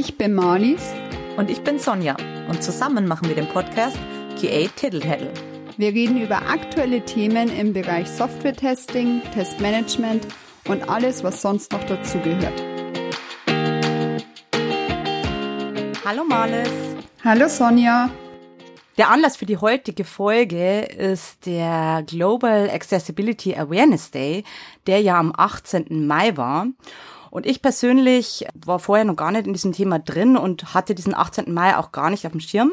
Ich bin Marlies. Und ich bin Sonja. Und zusammen machen wir den Podcast QA Tittle Wir reden über aktuelle Themen im Bereich Software-Testing, Testmanagement und alles, was sonst noch dazugehört. Hallo Marlies. Hallo Sonja. Der Anlass für die heutige Folge ist der Global Accessibility Awareness Day, der ja am 18. Mai war. Und ich persönlich war vorher noch gar nicht in diesem Thema drin und hatte diesen 18. Mai auch gar nicht auf dem Schirm,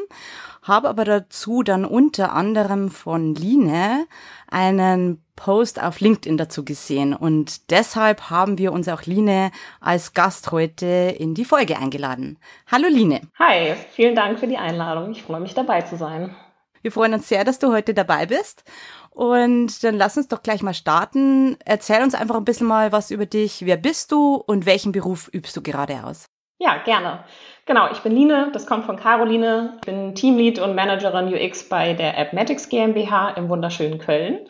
habe aber dazu dann unter anderem von Line einen Post auf LinkedIn dazu gesehen und deshalb haben wir uns auch Line als Gast heute in die Folge eingeladen. Hallo Line. Hi, vielen Dank für die Einladung. Ich freue mich dabei zu sein. Wir freuen uns sehr, dass du heute dabei bist. Und dann lass uns doch gleich mal starten. Erzähl uns einfach ein bisschen mal was über dich. Wer bist du und welchen Beruf übst du gerade aus? Ja, gerne. Genau, ich bin Line, das kommt von Caroline. Ich bin Teamlead und Managerin UX bei der Appmatics GmbH im wunderschönen Köln.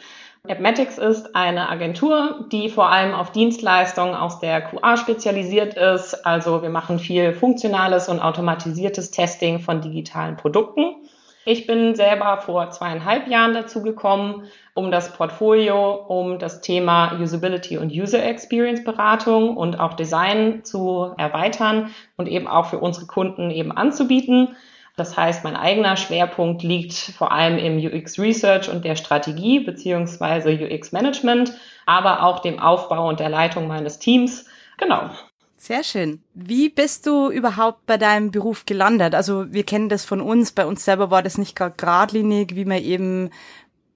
Appmatics ist eine Agentur, die vor allem auf Dienstleistungen aus der QA spezialisiert ist. Also wir machen viel funktionales und automatisiertes Testing von digitalen Produkten. Ich bin selber vor zweieinhalb Jahren dazu gekommen, um das Portfolio, um das Thema Usability und User Experience Beratung und auch Design zu erweitern und eben auch für unsere Kunden eben anzubieten. Das heißt, mein eigener Schwerpunkt liegt vor allem im UX Research und der Strategie beziehungsweise UX Management, aber auch dem Aufbau und der Leitung meines Teams. Genau. Sehr schön. Wie bist du überhaupt bei deinem Beruf gelandet? Also wir kennen das von uns. Bei uns selber war das nicht gerade geradlinig, wie man eben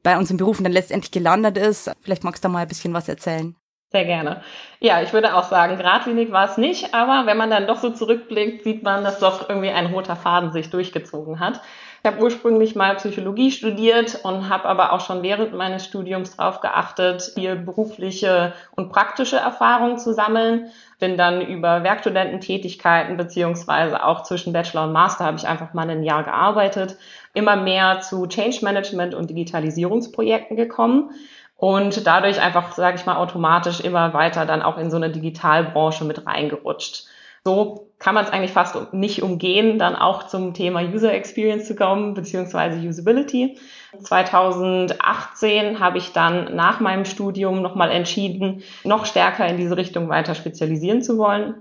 bei unseren Berufen dann letztendlich gelandet ist. Vielleicht magst du da mal ein bisschen was erzählen. Sehr gerne. Ja, ich würde auch sagen, geradlinig war es nicht, aber wenn man dann doch so zurückblickt, sieht man, dass doch irgendwie ein roter Faden sich durchgezogen hat. Ich habe ursprünglich mal Psychologie studiert und habe aber auch schon während meines Studiums darauf geachtet, hier berufliche und praktische Erfahrungen zu sammeln. Bin dann über Werkstudententätigkeiten beziehungsweise auch zwischen Bachelor und Master habe ich einfach mal ein Jahr gearbeitet, immer mehr zu Change Management und Digitalisierungsprojekten gekommen und dadurch einfach, sage ich mal, automatisch immer weiter dann auch in so eine Digitalbranche mit reingerutscht. So kann man es eigentlich fast nicht umgehen, dann auch zum Thema User Experience zu kommen, beziehungsweise Usability. 2018 habe ich dann nach meinem Studium nochmal entschieden, noch stärker in diese Richtung weiter spezialisieren zu wollen.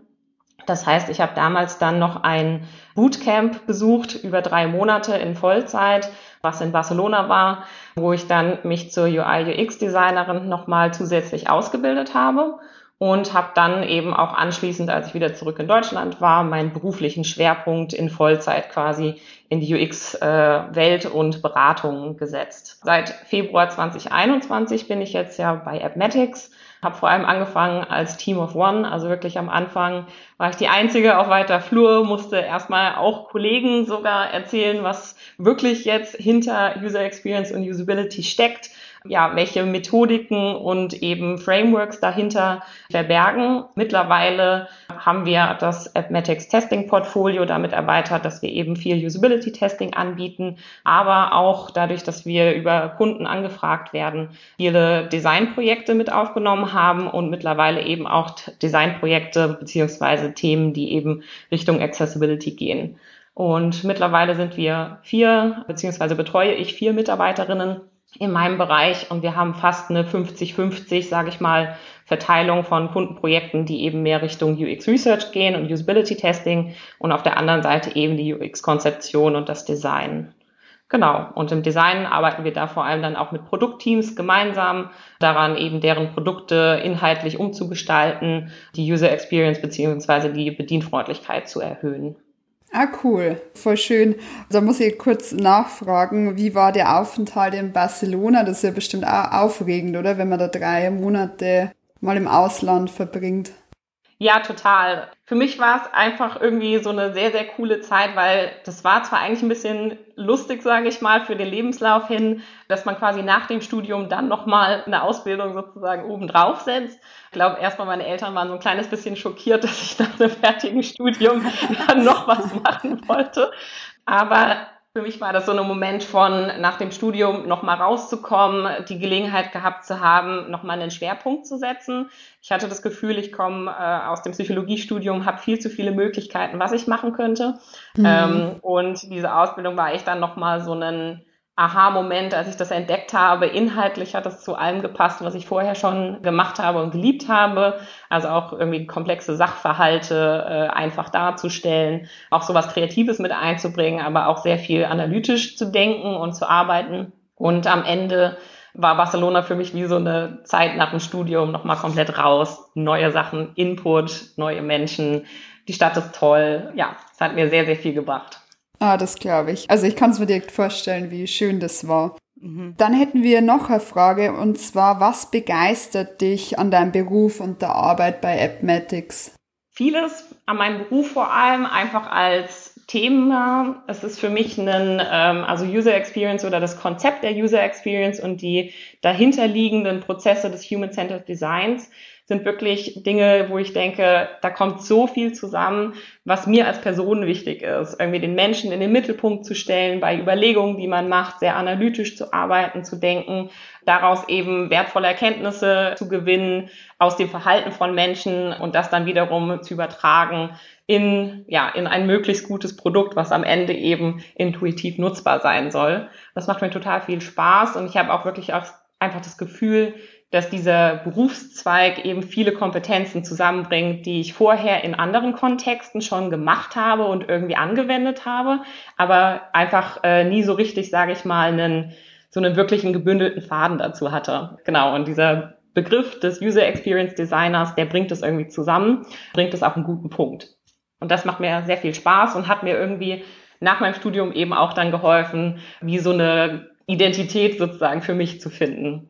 Das heißt, ich habe damals dann noch ein Bootcamp besucht über drei Monate in Vollzeit, was in Barcelona war, wo ich dann mich zur UI-UX-Designerin nochmal zusätzlich ausgebildet habe und habe dann eben auch anschließend, als ich wieder zurück in Deutschland war, meinen beruflichen Schwerpunkt in Vollzeit quasi in die UX-Welt äh, und Beratung gesetzt. Seit Februar 2021 bin ich jetzt ja bei Appmatics, habe vor allem angefangen als Team of One, also wirklich am Anfang war ich die Einzige auf weiter Flur, musste erstmal auch Kollegen sogar erzählen, was wirklich jetzt hinter User Experience und Usability steckt ja, welche Methodiken und eben Frameworks dahinter verbergen. Mittlerweile haben wir das Appmatics Testing Portfolio damit erweitert, dass wir eben viel Usability Testing anbieten, aber auch dadurch, dass wir über Kunden angefragt werden, viele Designprojekte mit aufgenommen haben und mittlerweile eben auch Designprojekte beziehungsweise Themen, die eben Richtung Accessibility gehen. Und mittlerweile sind wir vier, beziehungsweise betreue ich vier Mitarbeiterinnen in meinem Bereich und wir haben fast eine 50-50, sage ich mal, Verteilung von Kundenprojekten, die eben mehr Richtung UX Research gehen und Usability Testing und auf der anderen Seite eben die UX Konzeption und das Design. Genau. Und im Design arbeiten wir da vor allem dann auch mit Produktteams gemeinsam daran, eben deren Produkte inhaltlich umzugestalten, die User Experience beziehungsweise die Bedienfreundlichkeit zu erhöhen. Ah, cool. Voll schön. Da muss ich kurz nachfragen, wie war der Aufenthalt in Barcelona? Das ist ja bestimmt auch aufregend, oder? Wenn man da drei Monate mal im Ausland verbringt. Ja, total. Für mich war es einfach irgendwie so eine sehr, sehr coole Zeit, weil das war zwar eigentlich ein bisschen lustig, sage ich mal, für den Lebenslauf hin, dass man quasi nach dem Studium dann nochmal eine Ausbildung sozusagen obendrauf setzt. Ich glaube, erstmal meine Eltern waren so ein kleines bisschen schockiert, dass ich nach einem fertigen Studium dann noch was machen wollte. Aber Für mich war das so ein Moment von nach dem Studium nochmal rauszukommen, die Gelegenheit gehabt zu haben, nochmal einen Schwerpunkt zu setzen. Ich hatte das Gefühl, ich komme äh, aus dem Psychologiestudium, habe viel zu viele Möglichkeiten, was ich machen könnte. Mhm. Ähm, und diese Ausbildung war ich dann nochmal so ein Aha-Moment, als ich das entdeckt habe. Inhaltlich hat es zu allem gepasst, was ich vorher schon gemacht habe und geliebt habe. Also auch irgendwie komplexe Sachverhalte äh, einfach darzustellen, auch sowas Kreatives mit einzubringen, aber auch sehr viel analytisch zu denken und zu arbeiten. Und am Ende war Barcelona für mich wie so eine Zeit nach dem Studium nochmal komplett raus. Neue Sachen, Input, neue Menschen. Die Stadt ist toll. Ja, es hat mir sehr, sehr viel gebracht. Ah, das glaube ich. Also ich kann es mir direkt vorstellen, wie schön das war. Mhm. Dann hätten wir noch eine Frage und zwar, was begeistert dich an deinem Beruf und der Arbeit bei Appmatics? Vieles an meinem Beruf vor allem einfach als Thema. Es ist für mich ein, ähm, also User Experience oder das Konzept der User Experience und die dahinterliegenden Prozesse des Human-Centered Designs sind wirklich Dinge, wo ich denke, da kommt so viel zusammen, was mir als Person wichtig ist. Irgendwie den Menschen in den Mittelpunkt zu stellen, bei Überlegungen, die man macht, sehr analytisch zu arbeiten, zu denken, daraus eben wertvolle Erkenntnisse zu gewinnen aus dem Verhalten von Menschen und das dann wiederum zu übertragen in, ja, in ein möglichst gutes Produkt, was am Ende eben intuitiv nutzbar sein soll. Das macht mir total viel Spaß und ich habe auch wirklich auch einfach das Gefühl, dass dieser Berufszweig eben viele Kompetenzen zusammenbringt, die ich vorher in anderen Kontexten schon gemacht habe und irgendwie angewendet habe, aber einfach äh, nie so richtig, sage ich mal, einen so einen wirklichen gebündelten Faden dazu hatte. Genau, und dieser Begriff des User Experience Designers, der bringt es irgendwie zusammen, bringt es auf einen guten Punkt. Und das macht mir sehr viel Spaß und hat mir irgendwie nach meinem Studium eben auch dann geholfen, wie so eine Identität sozusagen für mich zu finden.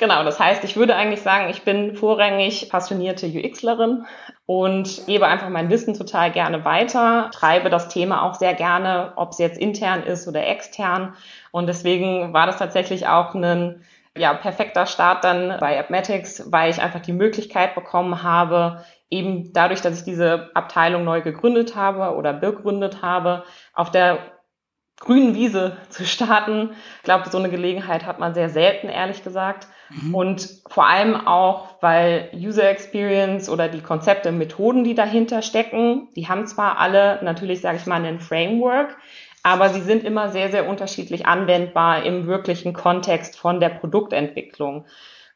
Genau, das heißt, ich würde eigentlich sagen, ich bin vorrangig passionierte UXlerin und gebe einfach mein Wissen total gerne weiter, treibe das Thema auch sehr gerne, ob es jetzt intern ist oder extern. Und deswegen war das tatsächlich auch ein ja, perfekter Start dann bei Appmatics, weil ich einfach die Möglichkeit bekommen habe, eben dadurch, dass ich diese Abteilung neu gegründet habe oder begründet habe, auf der grünen Wiese zu starten. Ich glaube, so eine Gelegenheit hat man sehr selten, ehrlich gesagt. Mhm. Und vor allem auch, weil User Experience oder die Konzepte, Methoden, die dahinter stecken, die haben zwar alle natürlich, sage ich mal, einen Framework, aber sie sind immer sehr, sehr unterschiedlich anwendbar im wirklichen Kontext von der Produktentwicklung.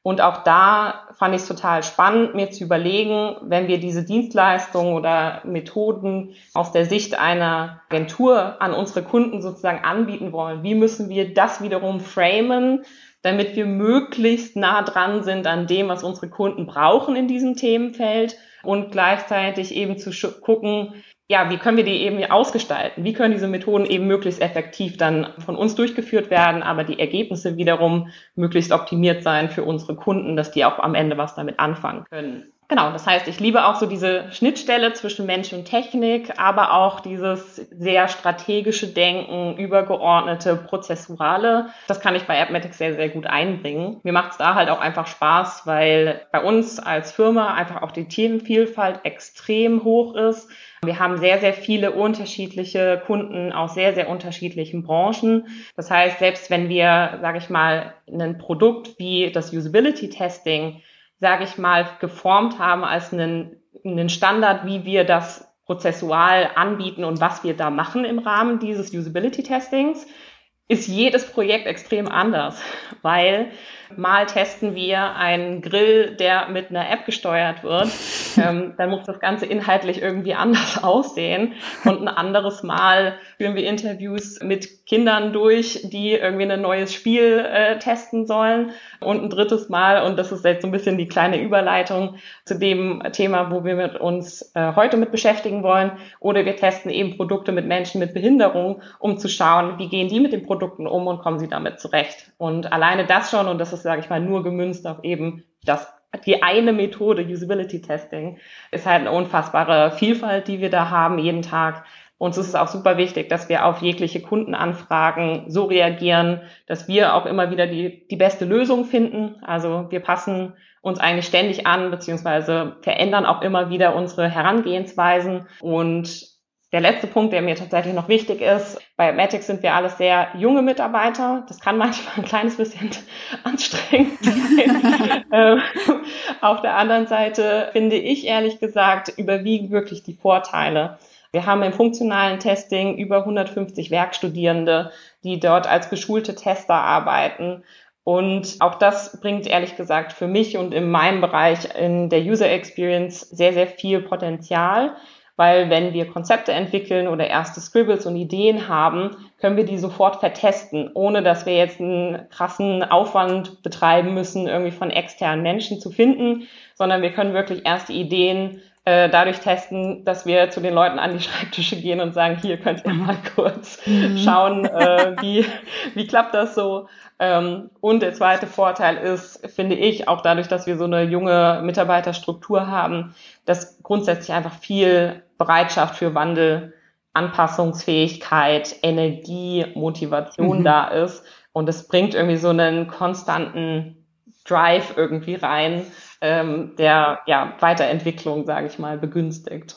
Und auch da fand ich es total spannend, mir zu überlegen, wenn wir diese Dienstleistungen oder Methoden aus der Sicht einer Agentur an unsere Kunden sozusagen anbieten wollen, wie müssen wir das wiederum framen, damit wir möglichst nah dran sind an dem, was unsere Kunden brauchen in diesem Themenfeld und gleichzeitig eben zu gucken, ja, wie können wir die eben ausgestalten? Wie können diese Methoden eben möglichst effektiv dann von uns durchgeführt werden, aber die Ergebnisse wiederum möglichst optimiert sein für unsere Kunden, dass die auch am Ende was damit anfangen können. Genau, das heißt, ich liebe auch so diese Schnittstelle zwischen Mensch und Technik, aber auch dieses sehr strategische Denken, übergeordnete, prozessuale. Das kann ich bei AppMatics sehr, sehr gut einbringen. Mir macht es da halt auch einfach Spaß, weil bei uns als Firma einfach auch die Themenvielfalt extrem hoch ist. Wir haben sehr, sehr viele unterschiedliche Kunden aus sehr, sehr unterschiedlichen Branchen. Das heißt, selbst wenn wir, sage ich mal, ein Produkt wie das Usability Testing sage ich mal, geformt haben als einen, einen Standard, wie wir das prozessual anbieten und was wir da machen im Rahmen dieses Usability Testings, ist jedes Projekt extrem anders, weil mal testen wir einen Grill, der mit einer App gesteuert wird, ähm, dann muss das Ganze inhaltlich irgendwie anders aussehen. Und ein anderes Mal führen wir Interviews mit Kindern durch, die irgendwie ein neues Spiel äh, testen sollen. Und ein drittes Mal, und das ist jetzt so ein bisschen die kleine Überleitung zu dem Thema, wo wir mit uns äh, heute mit beschäftigen wollen, oder wir testen eben Produkte mit Menschen mit Behinderung, um zu schauen, wie gehen die mit den Produkten um und kommen sie damit zurecht. Und alleine das schon, und das ist, sage ich mal, nur gemünzt auf eben das die eine Methode, Usability Testing, ist halt eine unfassbare Vielfalt, die wir da haben jeden Tag. Uns ist es auch super wichtig, dass wir auf jegliche Kundenanfragen so reagieren, dass wir auch immer wieder die, die beste Lösung finden. Also wir passen uns eigentlich ständig an, beziehungsweise verändern auch immer wieder unsere Herangehensweisen und Der letzte Punkt, der mir tatsächlich noch wichtig ist, bei Matics sind wir alles sehr junge Mitarbeiter. Das kann manchmal ein kleines bisschen anstrengend sein. ähm, auf der anderen Seite finde ich ehrlich gesagt, überwiegen wirklich die Vorteile. Wir haben im funktionalen Testing über 150 Werkstudierende, die dort als geschulte Tester arbeiten. Und auch das bringt ehrlich gesagt für mich und in meinem Bereich in der User Experience sehr, sehr viel Potenzial weil wenn wir Konzepte entwickeln oder erste Scribbles und Ideen haben, können wir die sofort vertesten, ohne dass wir jetzt einen krassen Aufwand betreiben müssen, irgendwie von externen Menschen zu finden, sondern wir können wirklich erste Ideen äh, dadurch testen, dass wir zu den Leuten an die Schreibtische gehen und sagen, hier könnt ihr mal kurz mhm. schauen, äh, wie, wie klappt das so. Ähm, und der zweite Vorteil ist, finde ich, auch dadurch, dass wir so eine junge Mitarbeiterstruktur haben, dass grundsätzlich einfach viel Bereitschaft für Wandel, Anpassungsfähigkeit, Energie, Motivation mhm. da ist. Und es bringt irgendwie so einen konstanten Drive irgendwie rein, ähm, der ja Weiterentwicklung, sage ich mal, begünstigt.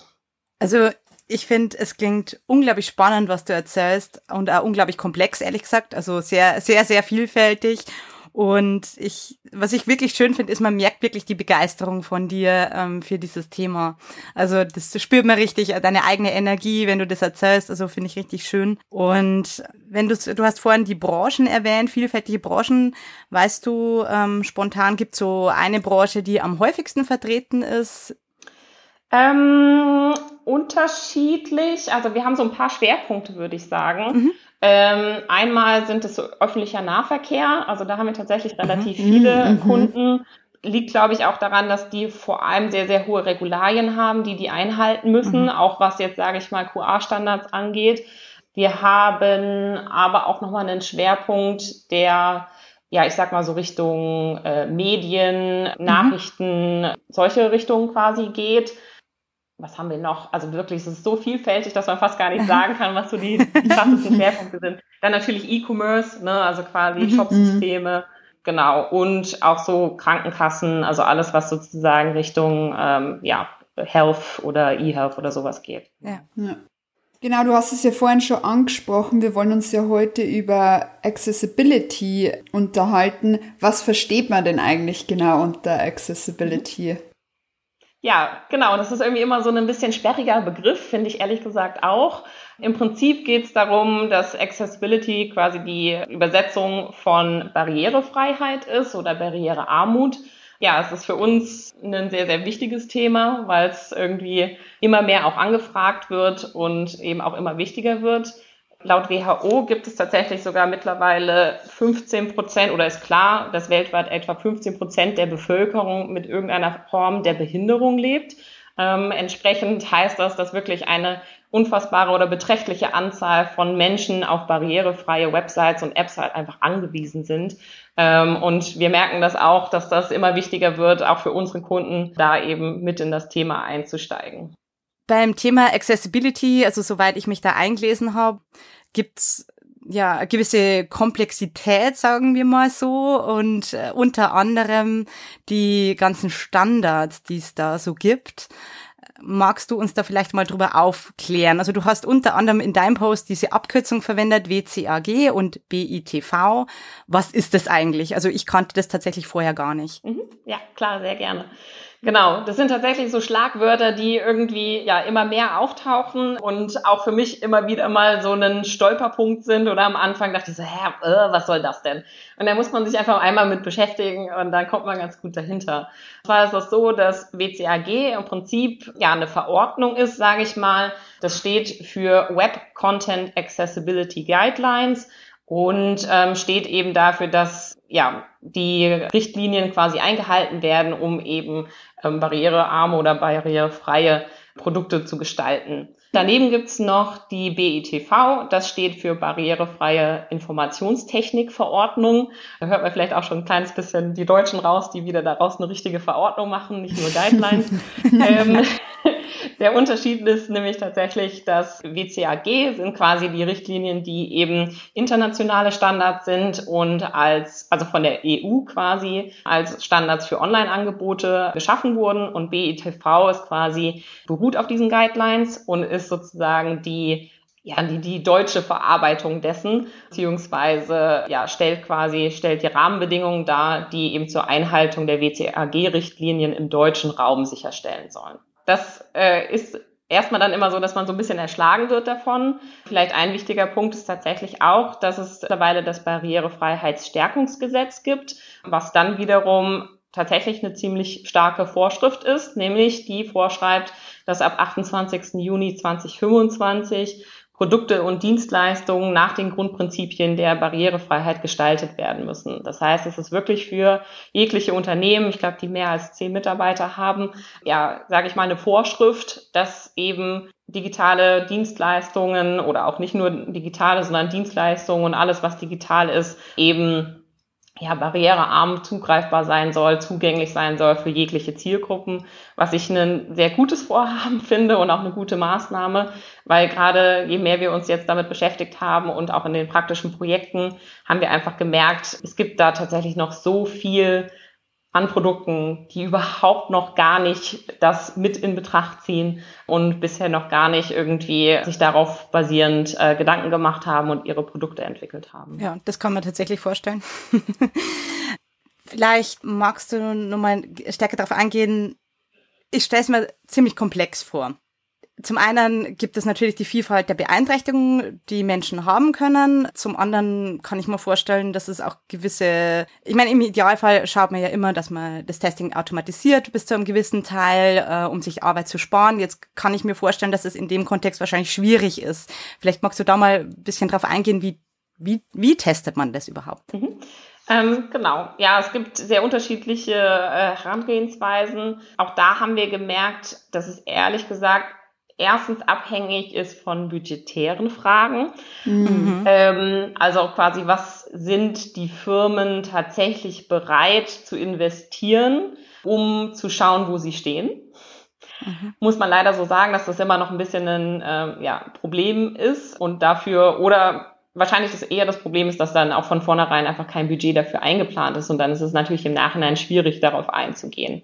Also ich finde, es klingt unglaublich spannend, was du erzählst und auch unglaublich komplex, ehrlich gesagt. Also sehr, sehr, sehr vielfältig. Und ich, was ich wirklich schön finde, ist, man merkt wirklich die Begeisterung von dir ähm, für dieses Thema. Also das spürt man richtig, deine eigene Energie, wenn du das erzählst. Also finde ich richtig schön. Und wenn du, du hast vorhin die Branchen erwähnt, vielfältige Branchen. Weißt du, ähm, spontan gibt so eine Branche, die am häufigsten vertreten ist? Ähm, unterschiedlich. Also wir haben so ein paar Schwerpunkte, würde ich sagen. Mhm. Ähm, einmal sind es öffentlicher Nahverkehr, also da haben wir tatsächlich relativ mhm. viele mhm. Kunden. Liegt, glaube ich, auch daran, dass die vor allem sehr, sehr hohe Regularien haben, die die einhalten müssen, mhm. auch was jetzt, sage ich mal, QA-Standards angeht. Wir haben aber auch nochmal einen Schwerpunkt, der, ja, ich sag mal so Richtung äh, Medien, mhm. Nachrichten, solche Richtungen quasi geht was haben wir noch? Also wirklich, es ist so vielfältig, dass man fast gar nicht sagen kann, was so die, krassesten Schwerpunkte sind. Dann natürlich E-Commerce, ne, also quasi mhm. Shopsysteme, genau, und auch so Krankenkassen, also alles, was sozusagen Richtung ähm, ja, Health oder E-Health oder sowas geht. Ja. ja. Genau, du hast es ja vorhin schon angesprochen. Wir wollen uns ja heute über Accessibility unterhalten. Was versteht man denn eigentlich genau unter Accessibility? Ja, genau. Das ist irgendwie immer so ein bisschen sperriger Begriff, finde ich ehrlich gesagt auch. Im Prinzip geht es darum, dass Accessibility quasi die Übersetzung von Barrierefreiheit ist oder Barrierearmut. Ja, es ist für uns ein sehr, sehr wichtiges Thema, weil es irgendwie immer mehr auch angefragt wird und eben auch immer wichtiger wird. Laut WHO gibt es tatsächlich sogar mittlerweile 15 Prozent oder ist klar, dass weltweit etwa 15 Prozent der Bevölkerung mit irgendeiner Form der Behinderung lebt. Ähm, entsprechend heißt das, dass wirklich eine unfassbare oder beträchtliche Anzahl von Menschen auf barrierefreie Websites und Apps halt einfach angewiesen sind. Ähm, und wir merken das auch, dass das immer wichtiger wird, auch für unsere Kunden, da eben mit in das Thema einzusteigen. Beim Thema Accessibility, also soweit ich mich da eingelesen habe, gibt's ja gewisse Komplexität, sagen wir mal so, und äh, unter anderem die ganzen Standards, die es da so gibt. Magst du uns da vielleicht mal drüber aufklären? Also du hast unter anderem in deinem Post diese Abkürzung verwendet, WCAG und BITV. Was ist das eigentlich? Also ich kannte das tatsächlich vorher gar nicht. Mhm. Ja, klar, sehr gerne. Genau, das sind tatsächlich so Schlagwörter, die irgendwie ja immer mehr auftauchen und auch für mich immer wieder mal so ein Stolperpunkt sind. Oder am Anfang dachte ich so, hä, äh, was soll das denn? Und da muss man sich einfach einmal mit beschäftigen und dann kommt man ganz gut dahinter. Zwar ist es so, dass WCAG im Prinzip ja eine Verordnung ist, sage ich mal. Das steht für Web Content Accessibility Guidelines und ähm, steht eben dafür, dass ja die Richtlinien quasi eingehalten werden, um eben ähm, barrierearme oder barrierefreie Produkte zu gestalten. Daneben gibt's noch die BITV, das steht für Barrierefreie Informationstechnikverordnung. Da hört man vielleicht auch schon ein kleines bisschen die Deutschen raus, die wieder daraus eine richtige Verordnung machen, nicht nur Guidelines. ähm, Der Unterschied ist nämlich tatsächlich, dass WCAG sind quasi die Richtlinien, die eben internationale Standards sind und als, also von der EU quasi als Standards für Online-Angebote geschaffen wurden und BITV ist quasi beruht auf diesen Guidelines und ist sozusagen die ja, die, die deutsche Verarbeitung dessen, beziehungsweise ja, stellt quasi, stellt die Rahmenbedingungen dar, die eben zur Einhaltung der WCAG-Richtlinien im deutschen Raum sicherstellen sollen. Das äh, ist erstmal dann immer so, dass man so ein bisschen erschlagen wird davon. Vielleicht ein wichtiger Punkt ist tatsächlich auch, dass es mittlerweile das Barrierefreiheitsstärkungsgesetz gibt, was dann wiederum tatsächlich eine ziemlich starke Vorschrift ist, nämlich die vorschreibt, dass ab 28. Juni 2025 Produkte und Dienstleistungen nach den Grundprinzipien der Barrierefreiheit gestaltet werden müssen. Das heißt, es ist wirklich für jegliche Unternehmen, ich glaube, die mehr als zehn Mitarbeiter haben, ja, sage ich mal, eine Vorschrift, dass eben digitale Dienstleistungen oder auch nicht nur digitale, sondern Dienstleistungen und alles, was digital ist, eben ja, barrierearm zugreifbar sein soll, zugänglich sein soll für jegliche Zielgruppen, was ich ein sehr gutes Vorhaben finde und auch eine gute Maßnahme, weil gerade je mehr wir uns jetzt damit beschäftigt haben und auch in den praktischen Projekten, haben wir einfach gemerkt, es gibt da tatsächlich noch so viel an Produkten, die überhaupt noch gar nicht das mit in Betracht ziehen und bisher noch gar nicht irgendwie sich darauf basierend äh, Gedanken gemacht haben und ihre Produkte entwickelt haben. Ja, das kann man tatsächlich vorstellen. Vielleicht magst du noch mal stärker darauf eingehen. Ich stelle es mir ziemlich komplex vor. Zum einen gibt es natürlich die Vielfalt der Beeinträchtigungen, die Menschen haben können. Zum anderen kann ich mir vorstellen, dass es auch gewisse, ich meine, im Idealfall schaut man ja immer, dass man das Testing automatisiert bis zu einem gewissen Teil, äh, um sich Arbeit zu sparen. Jetzt kann ich mir vorstellen, dass es in dem Kontext wahrscheinlich schwierig ist. Vielleicht magst du da mal ein bisschen drauf eingehen, wie, wie, wie testet man das überhaupt? Mhm. Ähm, genau, ja, es gibt sehr unterschiedliche äh, Herangehensweisen. Auch da haben wir gemerkt, dass es ehrlich gesagt erstens abhängig ist von budgetären Fragen. Mhm. Ähm, also quasi, was sind die Firmen tatsächlich bereit zu investieren, um zu schauen, wo sie stehen? Mhm. Muss man leider so sagen, dass das immer noch ein bisschen ein äh, ja, Problem ist und dafür oder wahrscheinlich ist eher das Problem ist, dass dann auch von vornherein einfach kein Budget dafür eingeplant ist und dann ist es natürlich im Nachhinein schwierig, darauf einzugehen.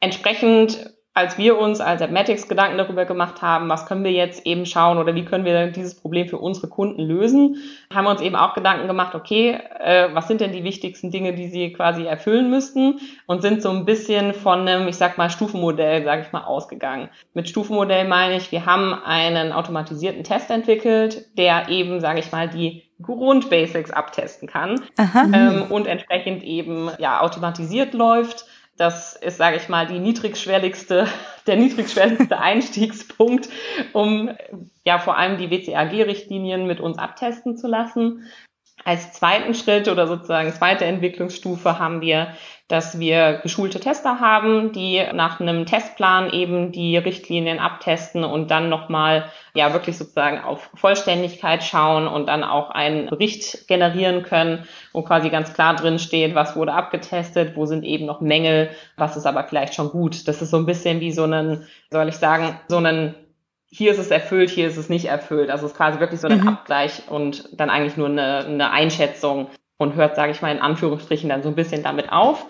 Entsprechend als wir uns als Admatics Gedanken darüber gemacht haben, was können wir jetzt eben schauen oder wie können wir dieses Problem für unsere Kunden lösen, haben wir uns eben auch Gedanken gemacht, okay, äh, was sind denn die wichtigsten Dinge, die sie quasi erfüllen müssten und sind so ein bisschen von einem, ich sag mal, Stufenmodell, sage ich mal, ausgegangen. Mit Stufenmodell meine ich, wir haben einen automatisierten Test entwickelt, der eben, sage ich mal, die Grundbasics abtesten kann ähm, und entsprechend eben ja automatisiert läuft das ist, sage ich mal, die niedrigschwelligste, der niedrigschwelligste Einstiegspunkt, um ja vor allem die WCAG-Richtlinien mit uns abtesten zu lassen. Als zweiten Schritt oder sozusagen zweite Entwicklungsstufe haben wir dass wir geschulte Tester haben, die nach einem Testplan eben die Richtlinien abtesten und dann nochmal ja wirklich sozusagen auf Vollständigkeit schauen und dann auch einen Bericht generieren können, wo quasi ganz klar drin steht, was wurde abgetestet, wo sind eben noch Mängel, was ist aber vielleicht schon gut. Das ist so ein bisschen wie so einen, soll ich sagen, so einen hier ist es erfüllt, hier ist es nicht erfüllt. Also es ist quasi wirklich so ein mhm. Abgleich und dann eigentlich nur eine, eine Einschätzung, und hört, sage ich mal, in Anführungsstrichen dann so ein bisschen damit auf.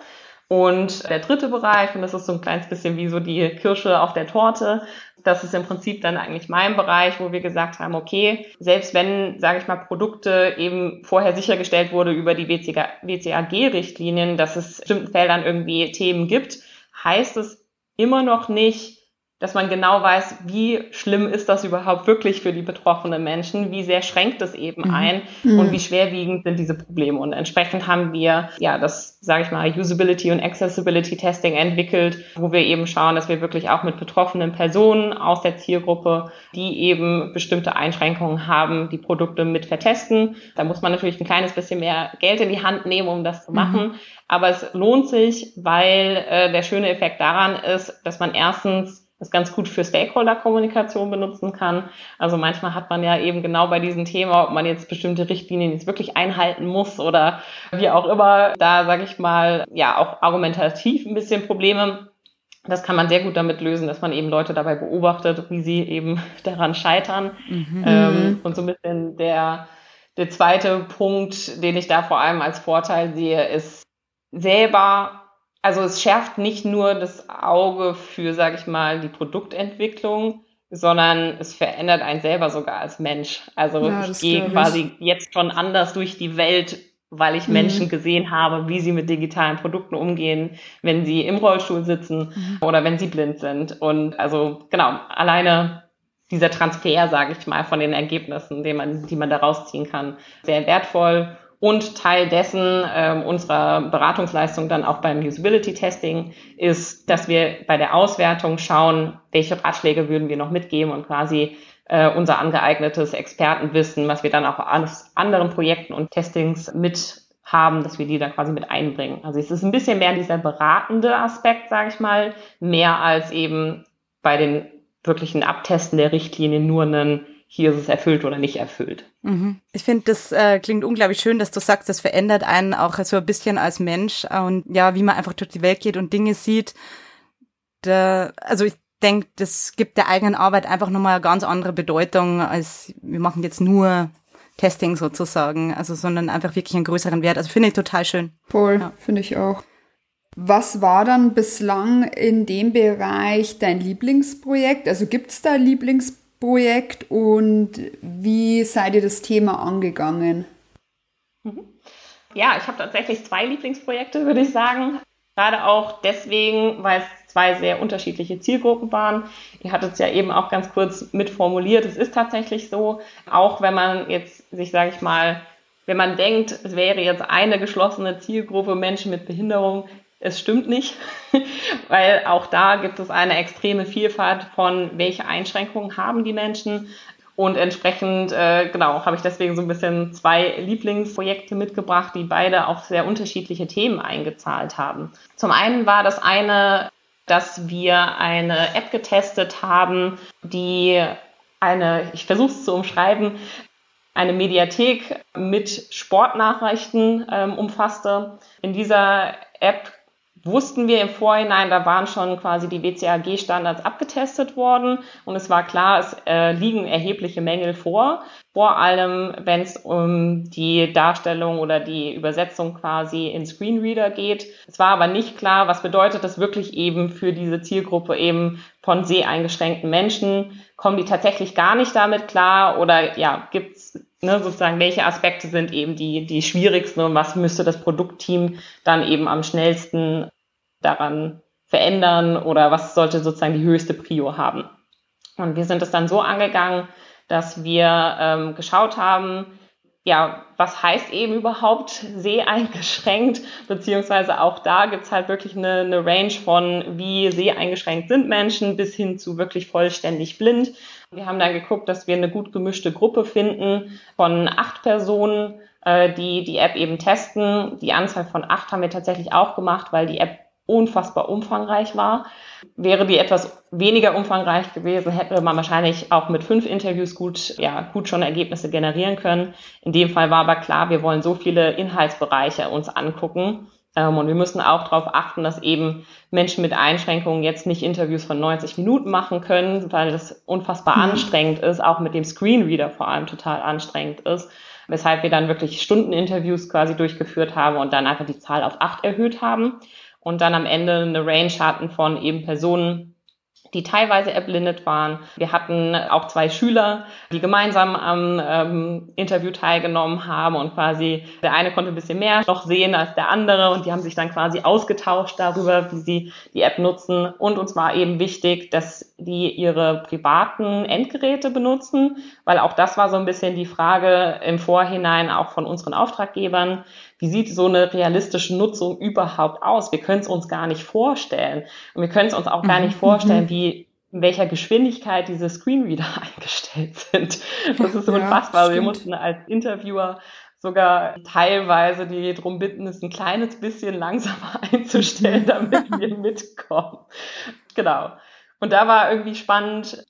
Und der dritte Bereich, und das ist so ein kleines bisschen wie so die Kirsche auf der Torte, das ist im Prinzip dann eigentlich mein Bereich, wo wir gesagt haben, okay, selbst wenn, sage ich mal, Produkte eben vorher sichergestellt wurde über die WCAG-Richtlinien, dass es bestimmten Feldern irgendwie Themen gibt, heißt es immer noch nicht, dass man genau weiß, wie schlimm ist das überhaupt wirklich für die betroffenen Menschen, wie sehr schränkt es eben mhm. ein mhm. und wie schwerwiegend sind diese Probleme. Und entsprechend haben wir ja das, sage ich mal, Usability und Accessibility Testing entwickelt, wo wir eben schauen, dass wir wirklich auch mit betroffenen Personen aus der Zielgruppe, die eben bestimmte Einschränkungen haben, die Produkte mit vertesten. Da muss man natürlich ein kleines bisschen mehr Geld in die Hand nehmen, um das zu mhm. machen. Mhm. Aber es lohnt sich, weil äh, der schöne Effekt daran ist, dass man erstens das ganz gut für Stakeholder-Kommunikation benutzen kann. Also manchmal hat man ja eben genau bei diesem Thema, ob man jetzt bestimmte Richtlinien jetzt wirklich einhalten muss oder wie auch immer, da sage ich mal, ja auch argumentativ ein bisschen Probleme. Das kann man sehr gut damit lösen, dass man eben Leute dabei beobachtet, wie sie eben daran scheitern. Mhm. Ähm, und so ein bisschen der, der zweite Punkt, den ich da vor allem als Vorteil sehe, ist selber, also es schärft nicht nur das Auge für, sage ich mal, die Produktentwicklung, sondern es verändert einen selber sogar als Mensch. Also ja, ich gehe quasi jetzt schon anders durch die Welt weil ich mhm. Menschen gesehen habe, wie sie mit digitalen Produkten umgehen, wenn sie im Rollstuhl sitzen mhm. oder wenn sie blind sind. Und also genau, alleine dieser Transfer, sage ich mal, von den Ergebnissen, den man, die man da rausziehen kann, sehr wertvoll. Und Teil dessen äh, unserer Beratungsleistung dann auch beim Usability Testing ist, dass wir bei der Auswertung schauen, welche Ratschläge würden wir noch mitgeben und quasi äh, unser angeeignetes Expertenwissen, was wir dann auch aus anderen Projekten und Testings mit haben, dass wir die da quasi mit einbringen. Also es ist ein bisschen mehr dieser beratende Aspekt, sage ich mal, mehr als eben bei den wirklichen Abtesten der Richtlinien nur einen hier ist es erfüllt oder nicht erfüllt. Mhm. Ich finde, das äh, klingt unglaublich schön, dass du sagst, das verändert einen auch so ein bisschen als Mensch und ja, wie man einfach durch die Welt geht und Dinge sieht. Da, also ich denke, das gibt der eigenen Arbeit einfach nochmal eine ganz andere Bedeutung, als wir machen jetzt nur Testing sozusagen, also sondern einfach wirklich einen größeren Wert. Also finde ich total schön. Voll, ja. finde ich auch. Was war dann bislang in dem Bereich dein Lieblingsprojekt? Also gibt es da ein Lieblingsprojekt und wie seid ihr das Thema angegangen? Mhm. Ja, ich habe tatsächlich zwei Lieblingsprojekte, würde ich sagen. Gerade auch deswegen, weil es zwei sehr unterschiedliche Zielgruppen waren. Ihr hattet es ja eben auch ganz kurz mitformuliert. Es ist tatsächlich so, auch wenn man jetzt sich, sage ich mal, wenn man denkt, es wäre jetzt eine geschlossene Zielgruppe Menschen mit Behinderung, es stimmt nicht, weil auch da gibt es eine extreme Vielfalt von, welche Einschränkungen haben die Menschen. Und entsprechend, äh, genau, habe ich deswegen so ein bisschen zwei Lieblingsprojekte mitgebracht, die beide auf sehr unterschiedliche Themen eingezahlt haben. Zum einen war das eine, dass wir eine App getestet haben, die eine, ich versuche es zu umschreiben, eine Mediathek mit Sportnachrichten ähm, umfasste. In dieser App wussten wir im Vorhinein, da waren schon quasi die WCAG-Standards abgetestet worden und es war klar, es äh, liegen erhebliche Mängel vor. Vor allem, wenn es um die Darstellung oder die Übersetzung quasi in Screenreader geht. Es war aber nicht klar, was bedeutet das wirklich eben für diese Zielgruppe eben von seheingeschränkten Menschen. Kommen die tatsächlich gar nicht damit klar oder ja, gibt's ne, sozusagen, welche Aspekte sind eben die, die schwierigsten und was müsste das Produktteam dann eben am schnellsten daran verändern oder was sollte sozusagen die höchste Prio haben. Und wir sind es dann so angegangen, dass wir ähm, geschaut haben, ja, was heißt eben überhaupt seheingeschränkt, beziehungsweise auch da gibt's halt wirklich eine, eine Range von, wie seheingeschränkt sind Menschen, bis hin zu wirklich vollständig blind. Wir haben dann geguckt, dass wir eine gut gemischte Gruppe finden von acht Personen, äh, die die App eben testen. Die Anzahl von acht haben wir tatsächlich auch gemacht, weil die App unfassbar umfangreich war. Wäre die etwas weniger umfangreich gewesen, hätte man wahrscheinlich auch mit fünf Interviews gut, ja, gut schon Ergebnisse generieren können. In dem Fall war aber klar, wir wollen so viele Inhaltsbereiche uns angucken. Ähm, und wir müssen auch darauf achten, dass eben Menschen mit Einschränkungen jetzt nicht Interviews von 90 Minuten machen können, weil das unfassbar mhm. anstrengend ist, auch mit dem Screenreader vor allem total anstrengend ist. Weshalb wir dann wirklich Stundeninterviews quasi durchgeführt haben und dann einfach die Zahl auf acht erhöht haben und dann am Ende eine Range hatten von eben Personen, die teilweise erblindet waren. Wir hatten auch zwei Schüler, die gemeinsam am ähm, Interview teilgenommen haben und quasi der eine konnte ein bisschen mehr noch sehen als der andere und die haben sich dann quasi ausgetauscht darüber, wie sie die App nutzen. Und uns war eben wichtig, dass die ihre privaten Endgeräte benutzen, weil auch das war so ein bisschen die Frage im Vorhinein auch von unseren Auftraggebern wie sieht so eine realistische Nutzung überhaupt aus? Wir können es uns gar nicht vorstellen. Und wir können es uns auch gar nicht mhm. vorstellen, mhm. wie in welcher Geschwindigkeit diese Screenreader eingestellt sind. Das ist ja, unfassbar. Stimmt. Wir mussten als Interviewer sogar teilweise die drum bitten, es ein kleines bisschen langsamer einzustellen, damit wir mitkommen. Genau. Und da war irgendwie spannend,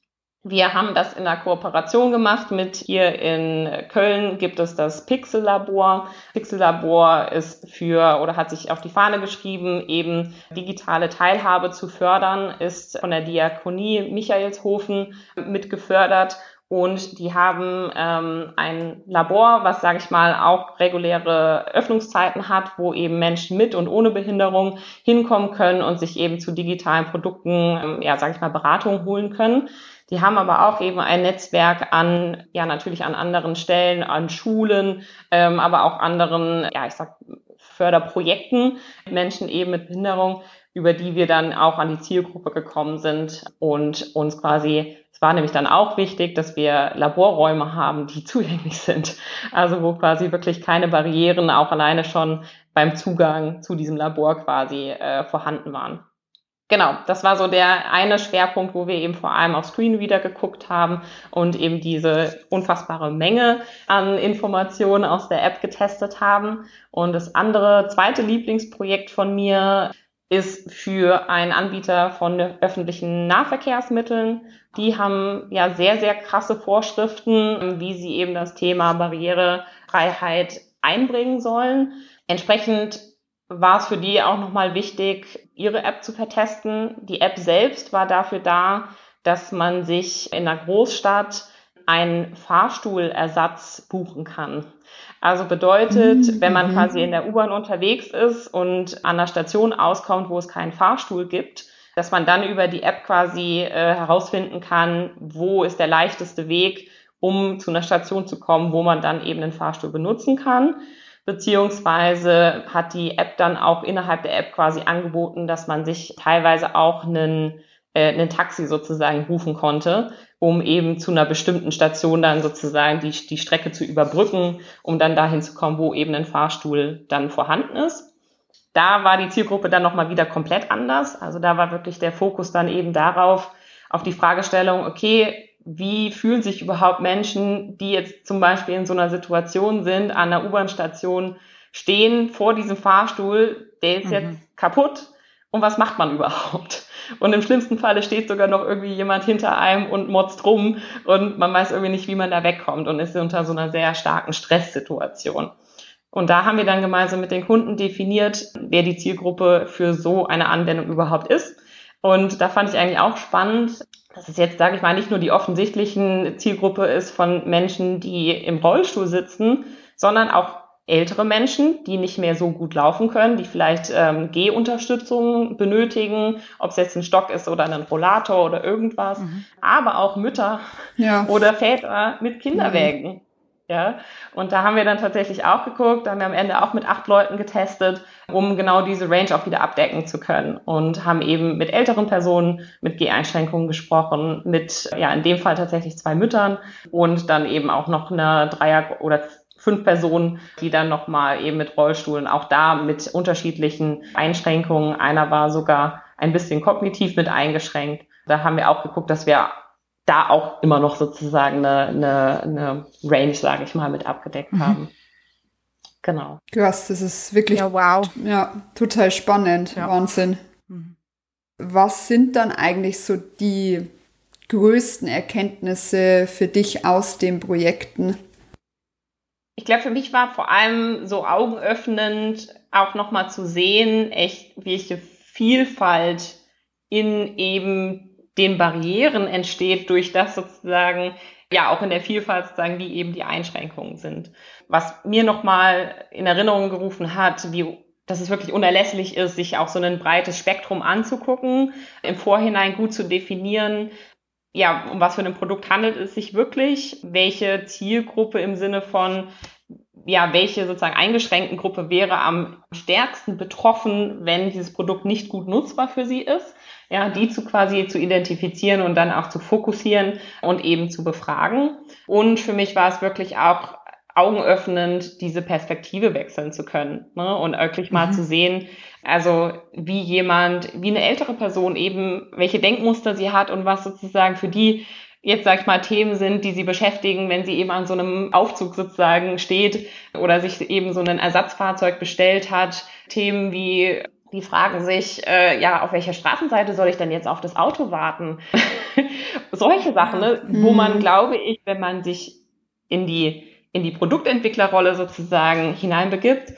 Wir haben das in einer Kooperation gemacht mit hier in Köln gibt es das Pixel Labor. Pixel Labor ist für oder hat sich auf die Fahne geschrieben, eben digitale Teilhabe zu fördern, ist von der Diakonie Michaelshofen mitgefördert und die haben ähm, ein Labor, was, sage ich mal, auch reguläre Öffnungszeiten hat, wo eben Menschen mit und ohne Behinderung hinkommen können und sich eben zu digitalen Produkten, ähm, ja, sage ich mal, Beratung holen können. Die haben aber auch eben ein Netzwerk an, ja, natürlich an anderen Stellen, an Schulen, ähm, aber auch anderen, ja, ich sag, Förderprojekten, Menschen eben mit Behinderung, über die wir dann auch an die Zielgruppe gekommen sind und uns quasi es war nämlich dann auch wichtig, dass wir Laborräume haben, die zugänglich sind. Also wo quasi wirklich keine Barrieren auch alleine schon beim Zugang zu diesem Labor quasi äh, vorhanden waren. Genau, das war so der eine Schwerpunkt, wo wir eben vor allem auf Screenreader geguckt haben und eben diese unfassbare Menge an Informationen aus der App getestet haben. Und das andere, zweite Lieblingsprojekt von mir ist für einen Anbieter von öffentlichen Nahverkehrsmitteln. Die haben ja sehr, sehr krasse Vorschriften, wie sie eben das Thema Barrierefreiheit einbringen sollen. Entsprechend war es für die auch nochmal wichtig, ihre App zu vertesten. Die App selbst war dafür da, dass man sich in einer Großstadt einen Fahrstuhlersatz buchen kann. Also bedeutet, mhm. wenn man quasi in der U-Bahn unterwegs ist und an der Station auskommt, wo es keinen Fahrstuhl gibt, dass man dann über die App quasi äh, herausfinden kann, wo ist der leichteste Weg, um zu einer Station zu kommen, wo man dann eben den Fahrstuhl benutzen kann beziehungsweise hat die App dann auch innerhalb der App quasi angeboten, dass man sich teilweise auch einen, äh, einen Taxi sozusagen buchen konnte, um eben zu einer bestimmten Station dann sozusagen die, die Strecke zu überbrücken, um dann dahin zu kommen, wo eben ein Fahrstuhl dann vorhanden ist. Da war die Zielgruppe dann nochmal wieder komplett anders. Also da war wirklich der Fokus dann eben darauf, auf die Fragestellung, okay, wie fühlen sich überhaupt Menschen, die jetzt zum Beispiel in so einer Situation sind, an der U-Bahn-Station stehen vor diesem Fahrstuhl, der ist mhm. jetzt kaputt und was macht man überhaupt? Und im schlimmsten Falle steht sogar noch irgendwie jemand hinter einem und motzt rum und man weiß irgendwie nicht, wie man da wegkommt und ist unter so einer sehr starken Stresssituation. Und da haben wir dann gemeinsam mit den Kunden definiert, wer die Zielgruppe für so eine Anwendung überhaupt ist. Und da fand ich eigentlich auch spannend, dass es jetzt, sage ich mal, nicht nur die offensichtlichen Zielgruppe ist von Menschen, die im Rollstuhl sitzen, sondern auch ältere Menschen, die nicht mehr so gut laufen können, die vielleicht ähm, Gehunterstützung benötigen, ob es jetzt ein Stock ist oder ein Rollator oder irgendwas, mhm. aber auch Mütter ja. oder Väter mit Kinderwägen. Mhm. Ja, und da haben wir dann tatsächlich auch geguckt, da haben wir am Ende auch mit acht Leuten getestet, um genau diese Range auch wieder abdecken zu können und haben eben mit älteren Personen mit Geheinschränkungen gesprochen, mit, ja, in dem Fall tatsächlich zwei Müttern und dann eben auch noch eine Dreier- oder fünf Personen, die dann nochmal eben mit Rollstuhlen, auch da mit unterschiedlichen Einschränkungen. Einer war sogar ein bisschen kognitiv mit eingeschränkt. Da haben wir auch geguckt, dass wir da auch immer noch sozusagen eine, eine, eine Range, sage ich mal, mit abgedeckt mhm. haben. Genau. Krass, das ist wirklich ja, wow. ja, total spannend. Ja. Wahnsinn. Mhm. Was sind dann eigentlich so die größten Erkenntnisse für dich aus den Projekten? Ich glaube, für mich war vor allem so augenöffnend auch nochmal zu sehen, echt, welche Vielfalt in eben den Barrieren entsteht durch das sozusagen, ja, auch in der Vielfalt sozusagen, wie eben die Einschränkungen sind. Was mir nochmal in Erinnerung gerufen hat, wie dass es wirklich unerlässlich ist, sich auch so ein breites Spektrum anzugucken, im Vorhinein gut zu definieren, ja, um was für ein Produkt handelt es sich wirklich, welche Zielgruppe im Sinne von, ja, welche sozusagen eingeschränkten Gruppe wäre am stärksten betroffen, wenn dieses Produkt nicht gut nutzbar für sie ist ja, die zu quasi zu identifizieren und dann auch zu fokussieren und eben zu befragen. Und für mich war es wirklich auch augenöffnend, diese Perspektive wechseln zu können ne? und wirklich mal mhm. zu sehen, also wie jemand, wie eine ältere Person eben, welche Denkmuster sie hat und was sozusagen für die jetzt, sag ich mal, Themen sind, die sie beschäftigen, wenn sie eben an so einem Aufzug sozusagen steht oder sich eben so ein Ersatzfahrzeug bestellt hat. Themen wie Die fragen sich, äh, ja, auf welcher Straßenseite soll ich denn jetzt auf das Auto warten? Solche Sachen, ne? Mhm. wo man, glaube ich, wenn man sich in die, in die Produktentwicklerrolle sozusagen hineinbegibt,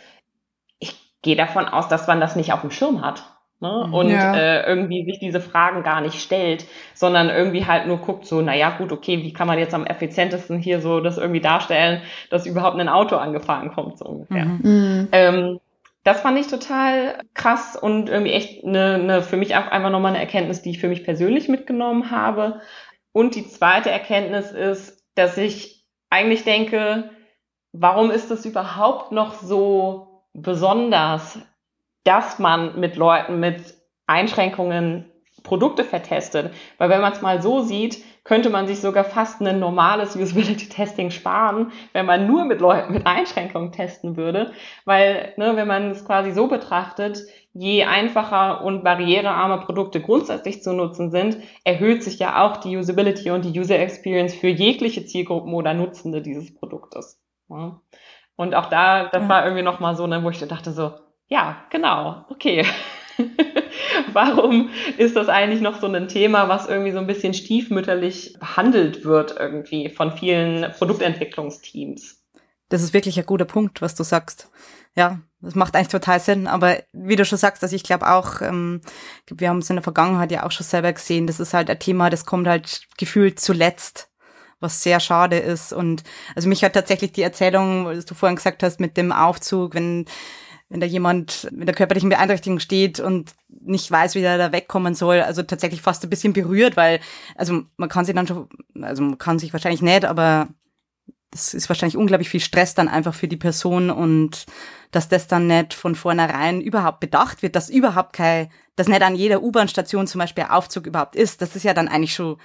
gehe davon aus, dass man das nicht auf dem Schirm hat. Ne? Und ja. äh, irgendwie sich diese Fragen gar nicht stellt, sondern irgendwie halt nur guckt, so, naja, gut, okay, wie kann man jetzt am effizientesten hier so das irgendwie darstellen, dass überhaupt ein Auto angefahren kommt, so ungefähr. Mhm. mhm. Ähm, das fand ich total krass und irgendwie echt eine, eine für mich auch einfach nochmal eine Erkenntnis, die ich für mich persönlich mitgenommen habe. Und die zweite Erkenntnis ist, dass ich eigentlich denke, warum ist das überhaupt noch so besonders, dass man mit Leuten mit Einschränkungen Produkte vertestet. Weil wenn man es mal so sieht, könnte man sich sogar fast ein normales Usability-Testing sparen, wenn man nur mit Leuten mit Einschränkungen testen würde. Weil, ne, wenn man es quasi so betrachtet, je einfacher und barrierearme Produkte grundsätzlich zu nutzen sind, erhöht sich ja auch die Usability und die User Experience für jegliche Zielgruppen oder Nutzende dieses Produktes. Ja. Und auch da, das war irgendwie nochmal so, ne, wo ich dachte so, ja, genau, okay. Warum ist das eigentlich noch so ein Thema, was irgendwie so ein bisschen stiefmütterlich behandelt wird irgendwie von vielen Produktentwicklungsteams? Das ist wirklich ein guter Punkt, was du sagst. Ja, das macht eigentlich total Sinn. Aber wie du schon sagst, also ich glaube auch, ähm, wir haben es in der Vergangenheit ja auch schon selber gesehen, das ist halt ein Thema, das kommt halt gefühlt zuletzt was sehr schade ist. Und also mich hat tatsächlich die Erzählung, was du vorhin gesagt hast, mit dem Aufzug, wenn wenn da jemand mit der körperlichen Beeinträchtigung steht und nicht weiß, wie er da wegkommen soll, also tatsächlich fast ein bisschen berührt, weil, also man kann sich dann schon, also man kann sich wahrscheinlich nicht, aber das ist wahrscheinlich unglaublich viel Stress dann einfach für die Person und dass das dann nicht von vornherein überhaupt bedacht wird, dass überhaupt kein, dass nicht an jeder U-Bahn-Station zum Beispiel Aufzug überhaupt ist, das ist ja dann eigentlich schon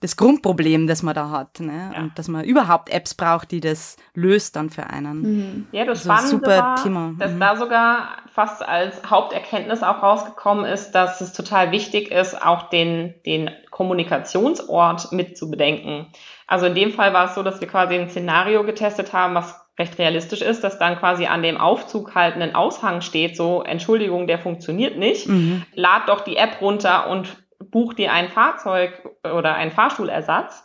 das Grundproblem, das man da hat. Ne? Ja. Und dass man überhaupt Apps braucht, die das löst dann für einen. Mhm. Ja, das also Spannende super war, Thema. dass mhm. da sogar fast als Haupterkenntnis auch rausgekommen ist, dass es total wichtig ist, auch den, den Kommunikationsort mit zu bedenken. Also in dem Fall war es so, dass wir quasi ein Szenario getestet haben, was recht realistisch ist, dass dann quasi an dem Aufzug halt ein Aushang steht, so Entschuldigung, der funktioniert nicht. Mhm. Lad doch die App runter und buch dir ein Fahrzeug oder einen Fahrstuhlersatz.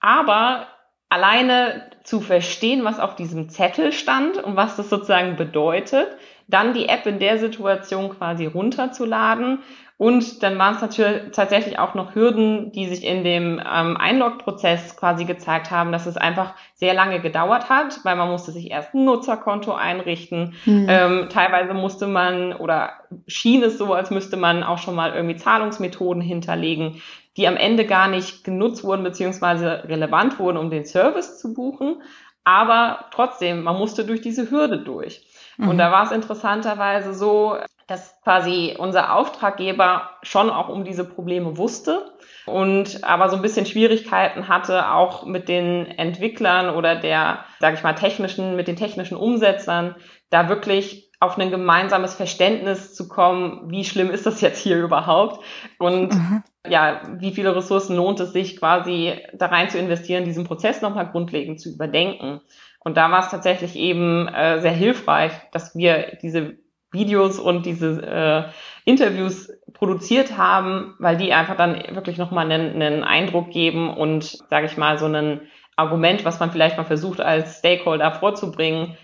Aber alleine zu verstehen, was auf diesem Zettel stand und was das sozusagen bedeutet, dann die App in der Situation quasi runterzuladen und dann waren es natürlich tatsächlich auch noch Hürden, die sich in dem ähm, Einlog-Prozess quasi gezeigt haben, dass es einfach sehr lange gedauert hat, weil man musste sich erst ein Nutzerkonto einrichten. Mhm. Ähm, teilweise musste man oder schien es so, als müsste man auch schon mal irgendwie Zahlungsmethoden hinterlegen, die am Ende gar nicht genutzt wurden beziehungsweise relevant wurden, um den Service zu buchen. Aber trotzdem, man musste durch diese Hürde durch. Und mhm. da war es interessanterweise so, dass quasi unser Auftraggeber schon auch um diese Probleme wusste und aber so ein bisschen Schwierigkeiten hatte, auch mit den Entwicklern oder der, sage ich mal, technischen, mit den technischen Umsetzern, da wirklich auf ein gemeinsames Verständnis zu kommen, wie schlimm ist das jetzt hier überhaupt und mhm. ja, wie viele Ressourcen lohnt es sich quasi da rein zu investieren, diesen Prozess nochmal grundlegend zu überdenken. Und da war es tatsächlich eben äh, sehr hilfreich, dass wir diese Videos und diese äh, Interviews produziert haben, weil die einfach dann wirklich nochmal einen, einen Eindruck geben und, sage ich mal, so ein Argument, was man vielleicht mal versucht als Stakeholder vorzubringen,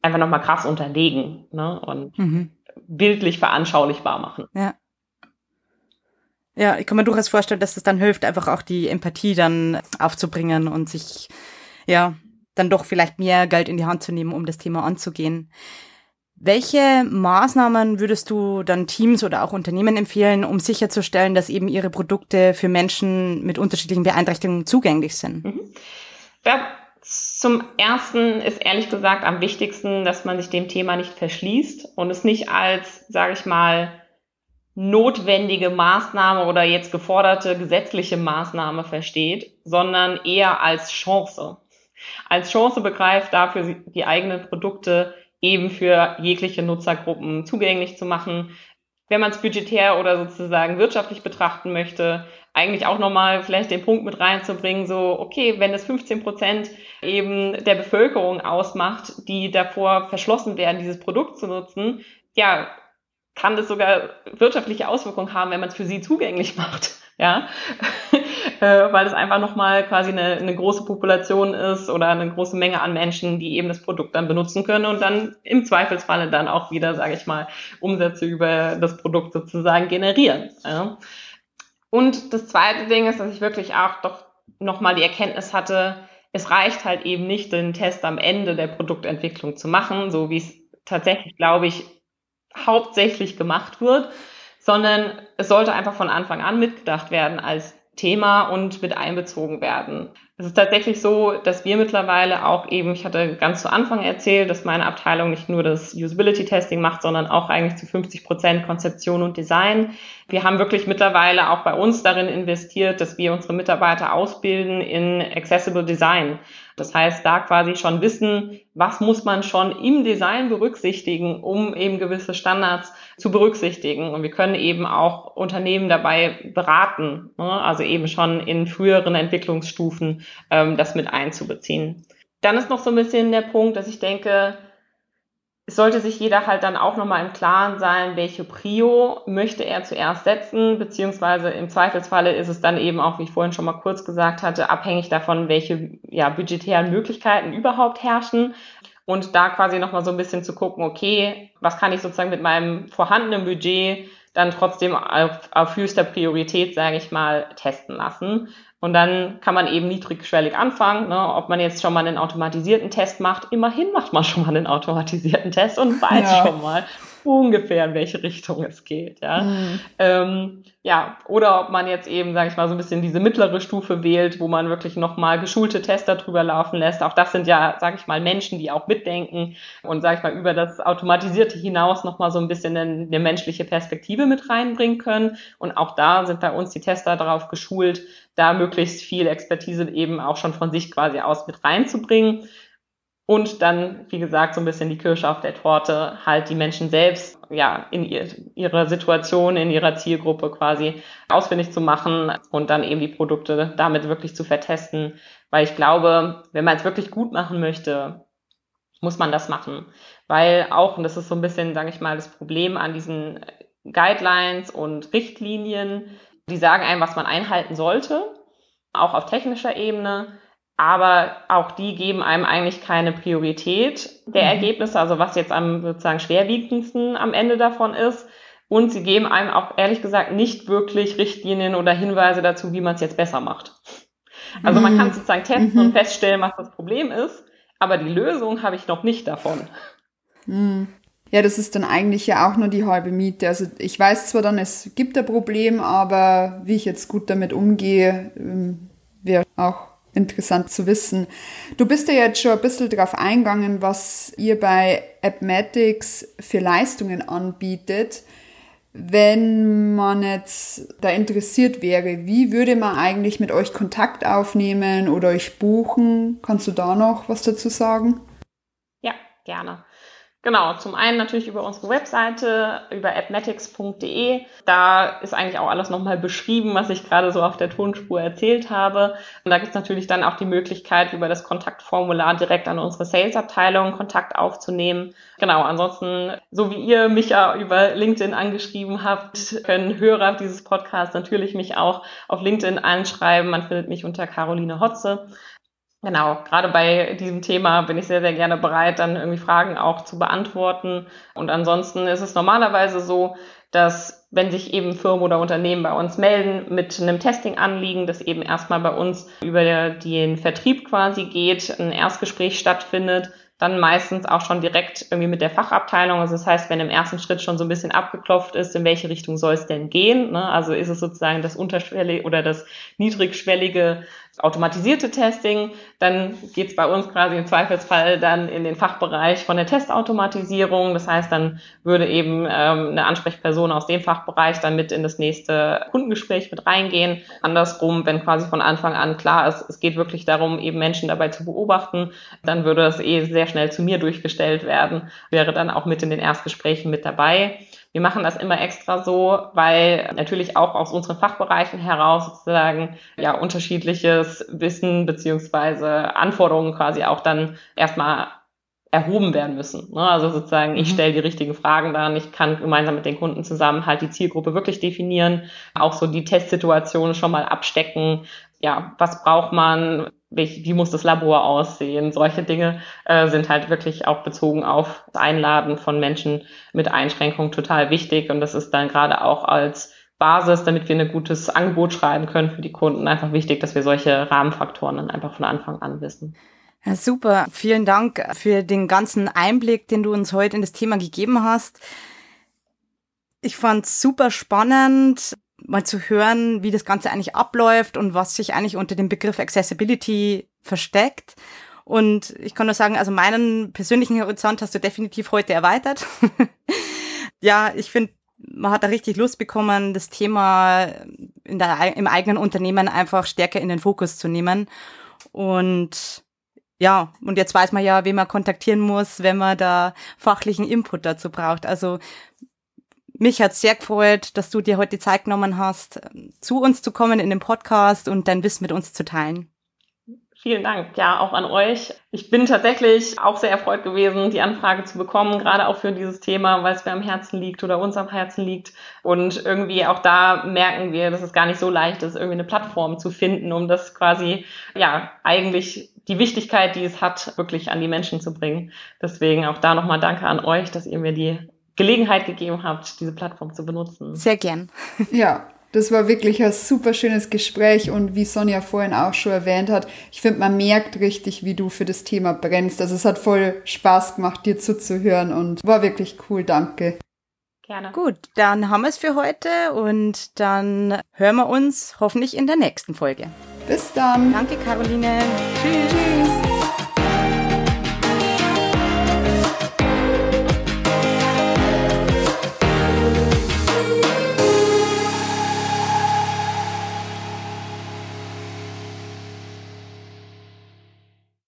einfach nochmal krass unterlegen ne? und mhm. bildlich veranschaulichbar machen. Ja. Ja, ich kann mir durchaus vorstellen, dass es dann hilft, einfach auch die Empathie dann aufzubringen und sich, ja, dann doch vielleicht mehr Geld in die Hand zu nehmen, um das Thema anzugehen. Welche Maßnahmen würdest du dann Teams oder auch Unternehmen empfehlen, um sicherzustellen, dass eben ihre Produkte für Menschen mit unterschiedlichen Beeinträchtigungen zugänglich sind? Mhm. Ja, zum ersten ist ehrlich gesagt am wichtigsten, dass man sich dem Thema nicht verschließt und es nicht als, sage ich mal, notwendige Maßnahme oder jetzt geforderte gesetzliche Maßnahme versteht, sondern eher als Chance. Als Chance begreift, dafür die eigenen Produkte eben für jegliche Nutzergruppen zugänglich zu machen. Wenn man es budgetär oder sozusagen wirtschaftlich betrachten möchte, eigentlich auch nochmal vielleicht den Punkt mit reinzubringen, so, okay, wenn es 15 Prozent eben der Bevölkerung ausmacht, die davor verschlossen werden, dieses Produkt zu nutzen, ja, kann das sogar wirtschaftliche Auswirkungen haben, wenn man es für sie zugänglich macht. Ja, äh, weil es einfach nochmal quasi eine, eine große Population ist oder eine große Menge an Menschen, die eben das Produkt dann benutzen können und dann im Zweifelsfalle dann auch wieder, sage ich mal, Umsätze über das Produkt sozusagen generieren. Ja. Und das zweite Ding ist, dass ich wirklich auch doch nochmal die Erkenntnis hatte, es reicht halt eben nicht, den Test am Ende der Produktentwicklung zu machen, so wie es tatsächlich, glaube ich, hauptsächlich gemacht wird, sondern es sollte einfach von Anfang an mitgedacht werden als Thema und mit einbezogen werden. Es ist tatsächlich so, dass wir mittlerweile auch eben, ich hatte ganz zu Anfang erzählt, dass meine Abteilung nicht nur das Usability Testing macht, sondern auch eigentlich zu 50 Prozent Konzeption und Design. Wir haben wirklich mittlerweile auch bei uns darin investiert, dass wir unsere Mitarbeiter ausbilden in Accessible Design. Das heißt, da quasi schon wissen, was muss man schon im Design berücksichtigen, um eben gewisse Standards zu berücksichtigen. Und wir können eben auch Unternehmen dabei beraten, ne? also eben schon in früheren Entwicklungsstufen ähm, das mit einzubeziehen. Dann ist noch so ein bisschen der Punkt, dass ich denke, es sollte sich jeder halt dann auch nochmal im Klaren sein, welche Prio möchte er zuerst setzen, beziehungsweise im Zweifelsfalle ist es dann eben auch, wie ich vorhin schon mal kurz gesagt hatte, abhängig davon, welche ja, budgetären Möglichkeiten überhaupt herrschen. Und da quasi nochmal so ein bisschen zu gucken, okay, was kann ich sozusagen mit meinem vorhandenen Budget dann trotzdem auf, auf höchster Priorität, sage ich mal, testen lassen. Und dann kann man eben niedrigschwellig anfangen, ne? ob man jetzt schon mal einen automatisierten Test macht. Immerhin macht man schon mal einen automatisierten Test und weiß ja. schon mal, ungefähr in welche Richtung es geht. Ja, mhm. ähm, ja oder ob man jetzt eben, sage ich mal, so ein bisschen diese mittlere Stufe wählt, wo man wirklich nochmal geschulte Tester drüber laufen lässt. Auch das sind ja, sage ich mal, Menschen, die auch mitdenken und, sage ich mal, über das Automatisierte hinaus nochmal so ein bisschen eine, eine menschliche Perspektive mit reinbringen können. Und auch da sind bei uns die Tester darauf geschult, da möglichst viel Expertise eben auch schon von sich quasi aus mit reinzubringen. Und dann, wie gesagt, so ein bisschen die Kirsche auf der Torte, halt die Menschen selbst, ja, in ihr, ihrer Situation, in ihrer Zielgruppe quasi ausfindig zu machen und dann eben die Produkte damit wirklich zu vertesten. Weil ich glaube, wenn man es wirklich gut machen möchte, muss man das machen. Weil auch, und das ist so ein bisschen, sage ich mal, das Problem an diesen Guidelines und Richtlinien, die sagen einem, was man einhalten sollte, auch auf technischer Ebene aber auch die geben einem eigentlich keine Priorität der mhm. Ergebnisse, also was jetzt am sozusagen schwerwiegendsten am Ende davon ist. Und sie geben einem auch ehrlich gesagt nicht wirklich Richtlinien oder Hinweise dazu, wie man es jetzt besser macht. Also man kann mhm. sozusagen testen mhm. und feststellen, was das Problem ist, aber die Lösung habe ich noch nicht davon. Mhm. Ja, das ist dann eigentlich ja auch nur die halbe Miete. Also ich weiß zwar dann, es gibt ein Problem, aber wie ich jetzt gut damit umgehe, ähm, wäre auch interessant zu wissen. Du bist ja jetzt schon ein bisschen darauf eingegangen, was ihr bei Appmatics für Leistungen anbietet. Wenn man jetzt da interessiert wäre, wie würde man eigentlich mit euch Kontakt aufnehmen oder euch buchen? Kannst du da noch was dazu sagen? Ja, gerne. Genau, zum einen natürlich über unsere Webseite, über appmatics.de. Da ist eigentlich auch alles nochmal beschrieben, was ich gerade so auf der Tonspur erzählt habe. Und da gibt es natürlich dann auch die Möglichkeit, über das Kontaktformular direkt an unsere Sales-Abteilung Kontakt aufzunehmen. Genau, ansonsten, so wie ihr mich ja über LinkedIn angeschrieben habt, können Hörer dieses Podcasts natürlich mich auch auf LinkedIn anschreiben. Man findet mich unter Caroline Hotze. Genau, gerade bei diesem Thema bin ich sehr, sehr gerne bereit, dann irgendwie Fragen auch zu beantworten. Und ansonsten ist es normalerweise so, dass wenn sich eben Firmen oder Unternehmen bei uns melden mit einem Testing-Anliegen, das eben erstmal bei uns über den Vertrieb quasi geht, ein Erstgespräch stattfindet, dann meistens auch schon direkt irgendwie mit der Fachabteilung. Also das heißt, wenn im ersten Schritt schon so ein bisschen abgeklopft ist, in welche Richtung soll es denn gehen? Ne? Also ist es sozusagen das unterschwellige oder das niedrigschwellige automatisierte Testing. Dann geht es bei uns quasi im Zweifelsfall dann in den Fachbereich von der Testautomatisierung. Das heißt, dann würde eben ähm, eine Ansprechperson aus dem Fachbereich dann mit in das nächste Kundengespräch mit reingehen. Andersrum, wenn quasi von Anfang an klar ist, es geht wirklich darum, eben Menschen dabei zu beobachten, dann würde das eh sehr schnell zu mir durchgestellt werden, wäre dann auch mit in den Erstgesprächen mit dabei. Wir machen das immer extra so, weil natürlich auch aus unseren Fachbereichen heraus sozusagen ja unterschiedliches Wissen beziehungsweise Anforderungen quasi auch dann erstmal erhoben werden müssen. Ne? Also sozusagen, ich mhm. stelle die richtigen Fragen dann, ich kann gemeinsam mit den Kunden zusammen halt die Zielgruppe wirklich definieren, auch so die Testsituation schon mal abstecken. Ja, was braucht man? Wie, muss das Labor aussehen? Solche Dinge äh, sind halt wirklich auch bezogen auf das Einladen von Menschen mit Einschränkungen total wichtig. Und das ist dann gerade auch als Basis, damit wir ein gutes Angebot schreiben können für die Kunden, einfach wichtig, dass wir solche Rahmenfaktoren dann einfach von Anfang an wissen. Ja, super. Vielen Dank für den ganzen Einblick, den du uns heute in das Thema gegeben hast. Ich fand super spannend, mal zu hören, wie das Ganze eigentlich abläuft und was sich eigentlich unter dem Begriff Accessibility versteckt. Und ich kann nur sagen, also meinen persönlichen Horizont hast du definitiv heute erweitert. ja, ich finde, man hat da richtig Lust bekommen, das Thema in der, im eigenen Unternehmen einfach stärker in den Fokus zu nehmen. Und ja, und jetzt weiß man ja, wen man kontaktieren muss, wenn man da fachlichen Input dazu braucht. Also mich hat sehr gefreut, dass du dir heute die Zeit genommen hast, zu uns zu kommen in den Podcast und dein Wissen mit uns zu teilen. Vielen Dank, ja, auch an euch. Ich bin tatsächlich auch sehr erfreut gewesen, die Anfrage zu bekommen, gerade auch für dieses Thema, weil es mir am Herzen liegt oder uns am Herzen liegt. Und irgendwie auch da merken wir, dass es gar nicht so leicht ist, irgendwie eine Plattform zu finden, um das quasi, ja, eigentlich die Wichtigkeit, die es hat, wirklich an die Menschen zu bringen. Deswegen auch da nochmal Danke an euch, dass ihr mir die Gelegenheit gegeben habt, diese Plattform zu benutzen. Sehr gern. Ja, das war wirklich ein super schönes Gespräch und wie Sonja vorhin auch schon erwähnt hat, ich finde, man merkt richtig, wie du für das Thema brennst. Also es hat voll Spaß gemacht, dir zuzuhören und war wirklich cool. Danke. Gerne. Gut, dann haben wir es für heute und dann hören wir uns hoffentlich in der nächsten Folge. Bis dann. Danke, Caroline. Tschüss. Tschüss.